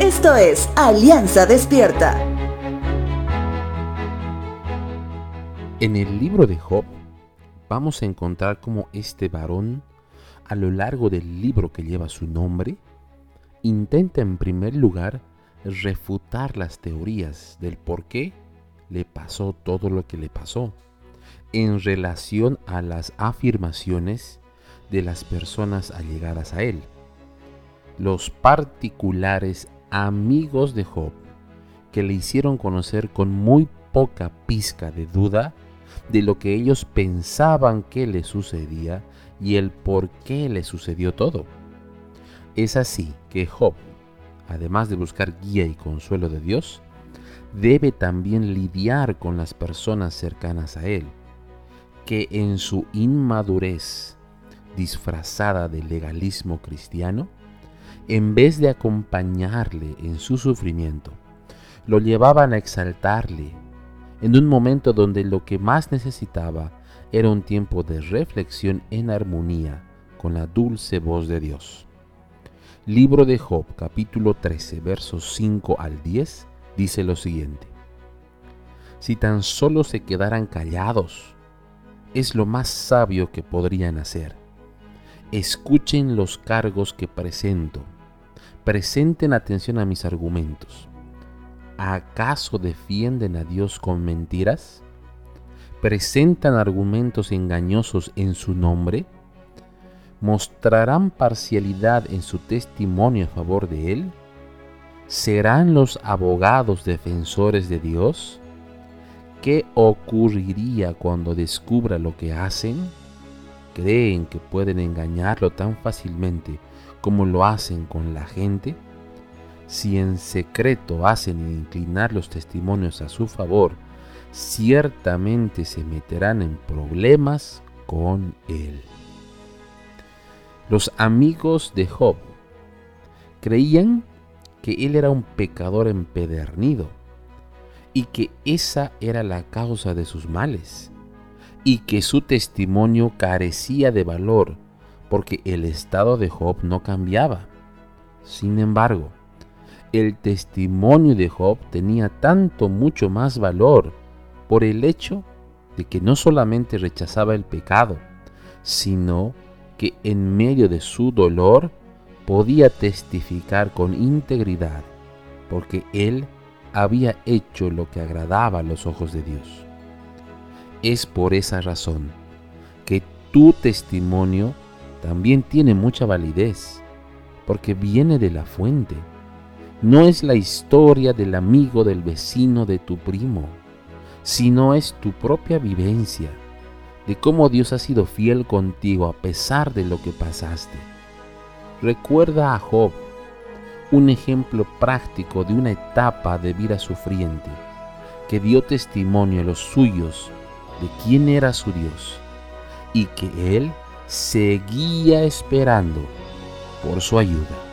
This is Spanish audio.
Esto es Alianza Despierta. En el libro de Job vamos a encontrar cómo este varón, a lo largo del libro que lleva su nombre, intenta en primer lugar refutar las teorías del por qué le pasó todo lo que le pasó en relación a las afirmaciones de las personas allegadas a él. Los particulares amigos de Job, que le hicieron conocer con muy poca pizca de duda de lo que ellos pensaban que le sucedía y el por qué le sucedió todo. Es así que Job, además de buscar guía y consuelo de Dios, debe también lidiar con las personas cercanas a él, que en su inmadurez disfrazada de legalismo cristiano, en vez de acompañarle en su sufrimiento, lo llevaban a exaltarle en un momento donde lo que más necesitaba era un tiempo de reflexión en armonía con la dulce voz de Dios. Libro de Job capítulo 13 versos 5 al 10 dice lo siguiente. Si tan solo se quedaran callados, es lo más sabio que podrían hacer. Escuchen los cargos que presento presenten atención a mis argumentos. ¿Acaso defienden a Dios con mentiras? ¿Presentan argumentos engañosos en su nombre? ¿Mostrarán parcialidad en su testimonio a favor de Él? ¿Serán los abogados defensores de Dios? ¿Qué ocurriría cuando descubra lo que hacen? ¿Creen que pueden engañarlo tan fácilmente como lo hacen con la gente, si en secreto hacen inclinar los testimonios a su favor, ciertamente se meterán en problemas con él. Los amigos de Job creían que él era un pecador empedernido y que esa era la causa de sus males y que su testimonio carecía de valor porque el estado de Job no cambiaba. Sin embargo, el testimonio de Job tenía tanto mucho más valor por el hecho de que no solamente rechazaba el pecado, sino que en medio de su dolor podía testificar con integridad, porque él había hecho lo que agradaba a los ojos de Dios. Es por esa razón que tu testimonio también tiene mucha validez, porque viene de la fuente. No es la historia del amigo, del vecino, de tu primo, sino es tu propia vivencia, de cómo Dios ha sido fiel contigo a pesar de lo que pasaste. Recuerda a Job, un ejemplo práctico de una etapa de vida sufriente, que dio testimonio a los suyos de quién era su Dios y que Él seguía esperando por su ayuda.